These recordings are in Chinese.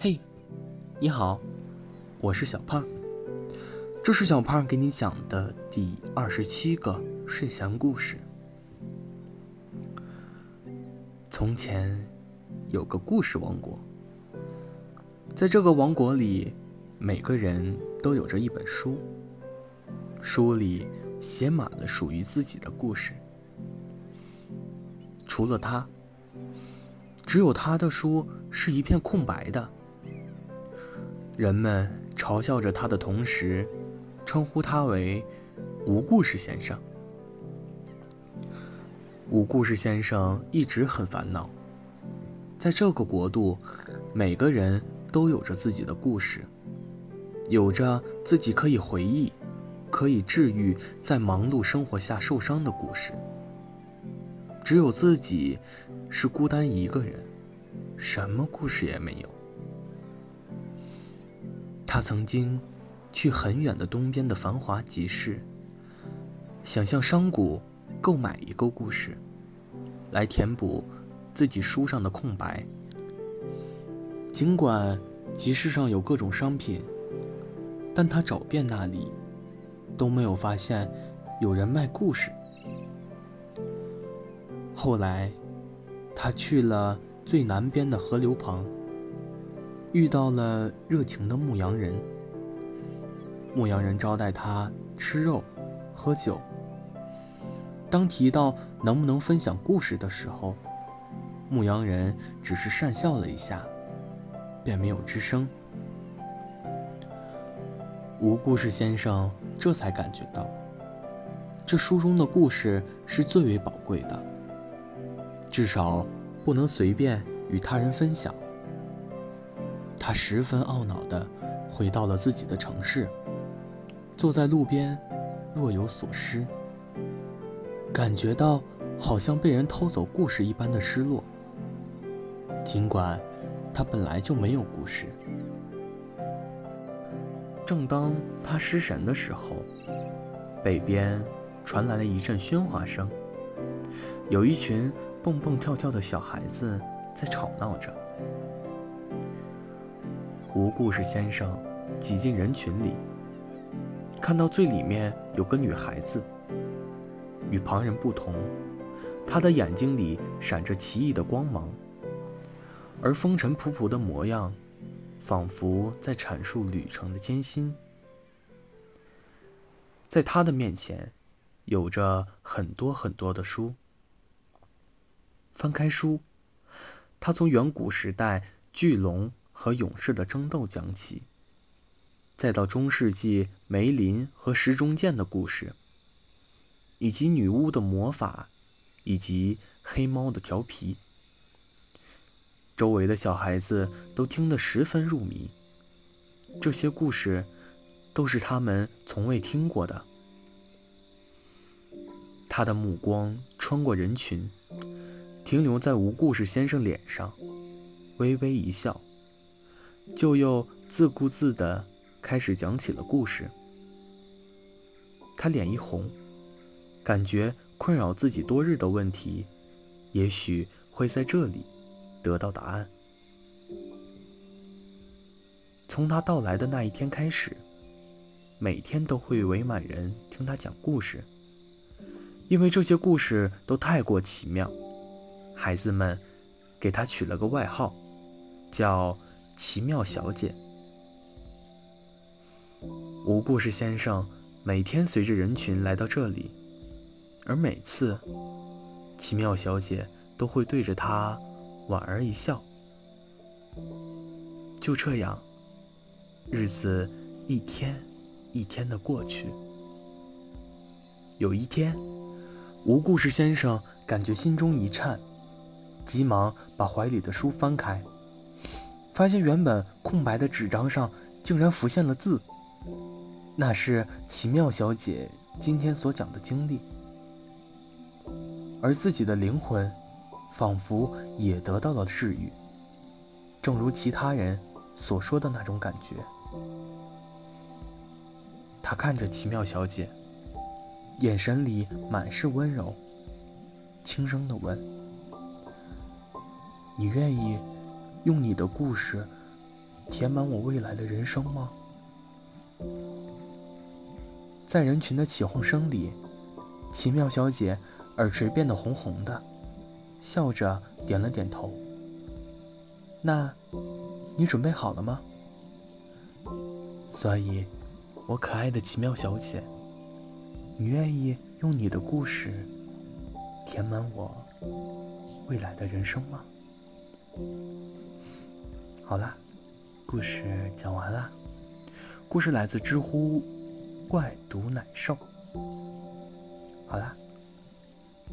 嘿，你好，我是小胖。这是小胖给你讲的第二十七个睡前故事。从前有个故事王国，在这个王国里，每个人都有着一本书，书里写满了属于自己的故事。除了他，只有他的书是一片空白的。人们嘲笑着他的同时，称呼他为“无故事先生”。无故事先生一直很烦恼。在这个国度，每个人都有着自己的故事，有着自己可以回忆、可以治愈在忙碌生活下受伤的故事。只有自己是孤单一个人，什么故事也没有。他曾经去很远的东边的繁华集市，想向商贾购买一个故事，来填补自己书上的空白。尽管集市上有各种商品，但他找遍那里，都没有发现有人卖故事。后来，他去了最南边的河流旁。遇到了热情的牧羊人，牧羊人招待他吃肉、喝酒。当提到能不能分享故事的时候，牧羊人只是讪笑了一下，便没有吱声。无故事先生这才感觉到，这书中的故事是最为宝贵的，至少不能随便与他人分享。他十分懊恼地回到了自己的城市，坐在路边，若有所失，感觉到好像被人偷走故事一般的失落。尽管他本来就没有故事。正当他失神的时候，北边传来了一阵喧哗声，有一群蹦蹦跳跳的小孩子在吵闹着。无故事先生挤进人群里，看到最里面有个女孩子。与旁人不同，她的眼睛里闪着奇异的光芒，而风尘仆仆的模样，仿佛在阐述旅程的艰辛。在她的面前，有着很多很多的书。翻开书，他从远古时代巨龙。和勇士的争斗讲起，再到中世纪梅林和石中剑的故事，以及女巫的魔法，以及黑猫的调皮，周围的小孩子都听得十分入迷。这些故事都是他们从未听过的。他的目光穿过人群，停留在无故事先生脸上，微微一笑。就又自顾自地开始讲起了故事。他脸一红，感觉困扰自己多日的问题，也许会在这里得到答案。从他到来的那一天开始，每天都会围满人听他讲故事，因为这些故事都太过奇妙，孩子们给他取了个外号，叫。奇妙小姐，无故事先生每天随着人群来到这里，而每次，奇妙小姐都会对着他莞尔一笑。就这样，日子一天一天的过去。有一天，无故事先生感觉心中一颤，急忙把怀里的书翻开。发现原本空白的纸张上竟然浮现了字，那是奇妙小姐今天所讲的经历，而自己的灵魂仿佛也得到了治愈，正如其他人所说的那种感觉。他看着奇妙小姐，眼神里满是温柔，轻声的问：“你愿意？”用你的故事填满我未来的人生吗？在人群的起哄声里，奇妙小姐耳垂变得红红的，笑着点了点头。那，你准备好了吗？所以，我可爱的奇妙小姐，你愿意用你的故事填满我未来的人生吗？好啦，故事讲完啦。故事来自知乎“怪毒奶兽”。好啦，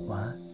晚安。